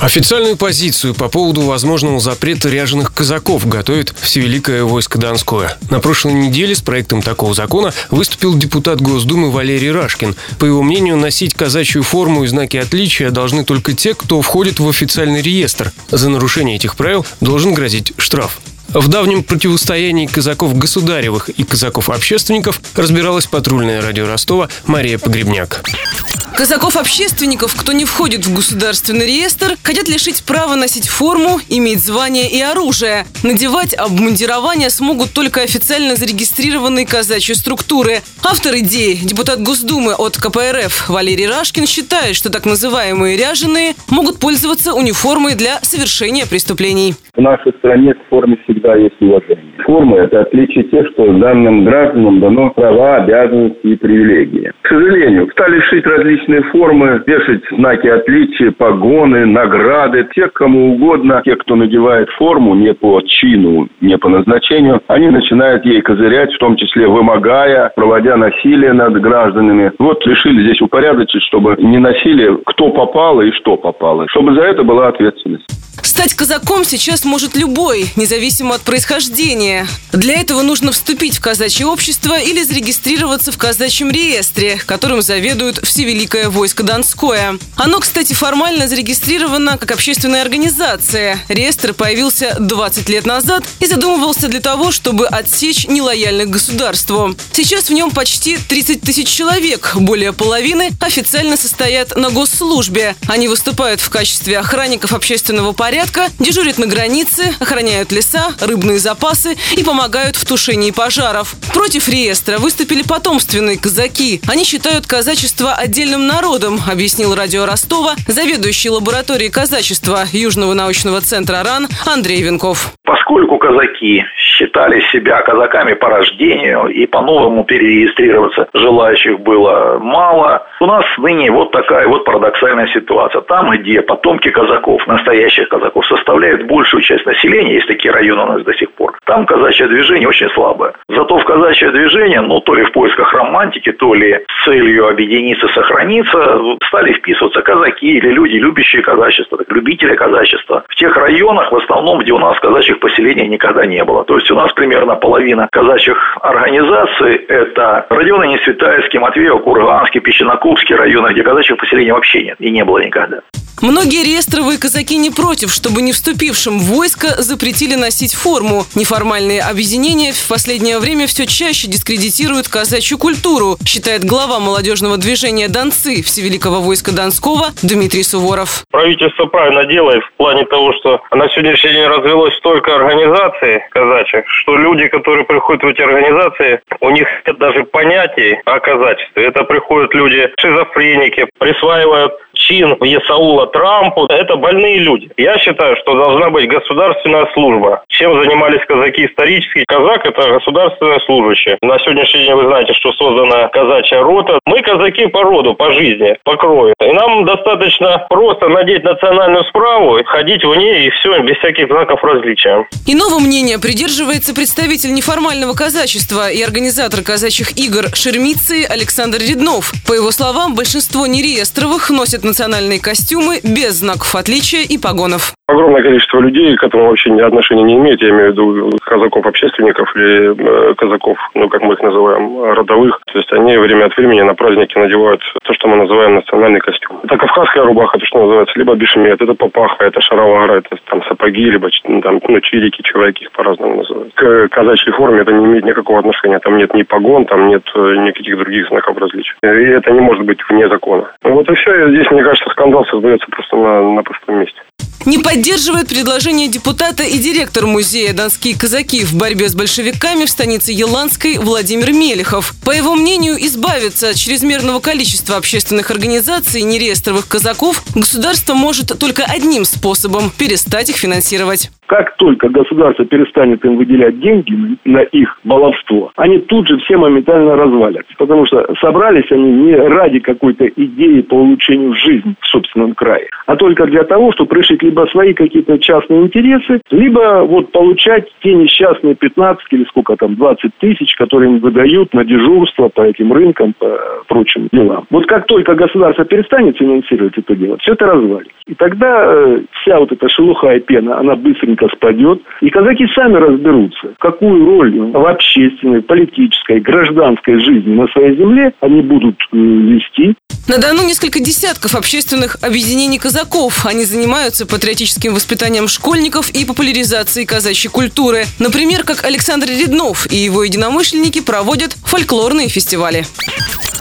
Официальную позицию по поводу возможного запрета ряженых казаков готовит Всевеликое войско Донское. На прошлой неделе с проектом такого закона выступил депутат Госдумы Валерий Рашкин. По его мнению, носить казачью форму и знаки отличия должны только те, кто входит в официальный реестр. За нарушение этих правил должен грозить штраф. В давнем противостоянии казаков государевых и казаков-общественников разбиралась патрульная радио Ростова Мария Погребняк. Казаков-общественников, кто не входит в государственный реестр, хотят лишить права носить форму, иметь звание и оружие. Надевать обмундирование смогут только официально зарегистрированные казачьи структуры. Автор идеи, депутат Госдумы от КПРФ Валерий Рашкин считает, что так называемые ряженые могут пользоваться униформой для совершения преступлений. В нашей стране к форме всегда есть уважение. Форма – это отличие тех, что данным гражданам дано права, обязанности и привилегии. К сожалению, стали шить различные формы, вешать знаки отличия, погоны, награды. Тех, кому угодно, те, кто надевает форму не по чину, не по назначению, они начинают ей козырять, в том числе вымогая, проводя насилие над гражданами. Вот решили здесь упорядочить, чтобы не носили кто попало и что попало, чтобы за это была ответственность. Стать казаком сейчас может любой, независимо от происхождения. Для этого нужно вступить в казачье общество или зарегистрироваться в казачьем реестре, которым заведует Всевеликое войско Донское. Оно, кстати, формально зарегистрировано как общественная организация. Реестр появился 20 лет назад и задумывался для того, чтобы отсечь нелояльных государству. Сейчас в нем почти 30 тысяч человек, более половины официально состоят на госслужбе. Они выступают в качестве охранников общественного порядка порядка, дежурят на границе, охраняют леса, рыбные запасы и помогают в тушении пожаров. Против реестра выступили потомственные казаки. Они считают казачество отдельным народом, объяснил радио Ростова заведующий лабораторией казачества Южного научного центра РАН Андрей Венков. Поскольку казаки считали себя казаками по рождению и по-новому перерегистрироваться желающих было мало. У нас ныне вот такая вот парадоксальная ситуация. Там, где потомки казаков, настоящих казаков, составляют большую часть населения, есть такие районы у нас до сих пор, там казачье движение очень слабое. Зато в казачье движение, ну, то ли в поисках романтики, то ли с целью объединиться, сохраниться, стали вписываться казаки или люди, любящие казачество, любители казачества. В тех районах, в основном, где у нас казачьих поселений никогда не было. То есть есть у нас примерно половина казачьих организаций – это районы Несветайский, Матвеев, Курганский, Песчинокубский районы, где казачьих поселений вообще нет и не было никогда. Многие реестровые казаки не против, чтобы не вступившим в войско запретили носить форму. Неформальные объединения в последнее время все чаще дискредитируют казачью культуру, считает глава молодежного движения «Донцы» Всевеликого войска Донского Дмитрий Суворов. Правительство правильно делает в плане того, что на сегодняшний день развелось столько организаций казачьих, что люди, которые приходят в эти организации, у них нет даже понятий о казачестве. Это приходят люди шизофреники, присваивают чин Есаула Трампу. Это больные люди. Я считаю, что должна быть государственная служба. Чем занимались казаки исторически? Казак – это государственное служащее. На сегодняшний день вы знаете, что создана казачья рота. Мы казаки по роду, по жизни, по крови. И нам достаточно просто надеть национальную справу, ходить в ней и все, без всяких знаков различия. Иного мнения придерживается представитель неформального казачества и организатор казачьих игр Шермицы Александр Реднов. По его словам, большинство нереестровых носят национальные костюмы без знаков отличия и погонов. Огромное количество людей, к этому вообще отношения не имеют, я имею в виду казаков-общественников или э, казаков, ну, как мы их называем, родовых. То есть они время от времени на праздники надевают то, что мы называем национальный костюм. Это кавказская рубаха, то, что называется, либо бешемет, это папаха, это шаровара, это там сапоги, либо ну, там, ну, чирики, чуваки их по-разному называют. К казачьей форме это не имеет никакого отношения. Там нет ни погон, там нет э, никаких других знаков различия. И это не может быть вне закона. Ну, вот и все. Здесь, мне кажется, скандал создается просто на, на пустом месте. Не поддерживает предложение депутата и директор музея «Донские казаки» в борьбе с большевиками в станице Еланской Владимир Мелехов. По его мнению, избавиться от чрезмерного количества общественных организаций нереестровых казаков государство может только одним способом – перестать их финансировать. Как только государство перестанет им выделять деньги на их баловство, они тут же все моментально развалятся. Потому что собрались они не ради какой-то идеи по улучшению жизни а только для того, чтобы решить либо свои какие-то частные интересы, либо вот получать те несчастные 15 или сколько там, 20 тысяч, которые им выдают на дежурство по этим рынкам, по прочим делам. Вот как только государство перестанет финансировать это дело, все это развалится. И тогда э, вся вот эта шелуха и пена, она быстренько спадет, и казаки сами разберутся, какую роль в общественной, политической, гражданской жизни на своей земле они будут э, вести. На Дону несколько десятков общественных объединений казаков. Они занимаются патриотическим воспитанием школьников и популяризацией казачьей культуры. Например, как Александр Реднов и его единомышленники проводят фольклорные фестивали.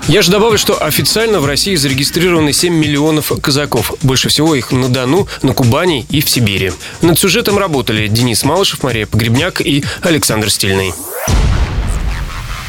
Я же добавлю, что официально в России зарегистрированы 7 миллионов казаков. Больше всего их на Дону, на Кубани и в Сибири. Над сюжетом работали Денис Малышев, Мария Погребняк и Александр Стильный.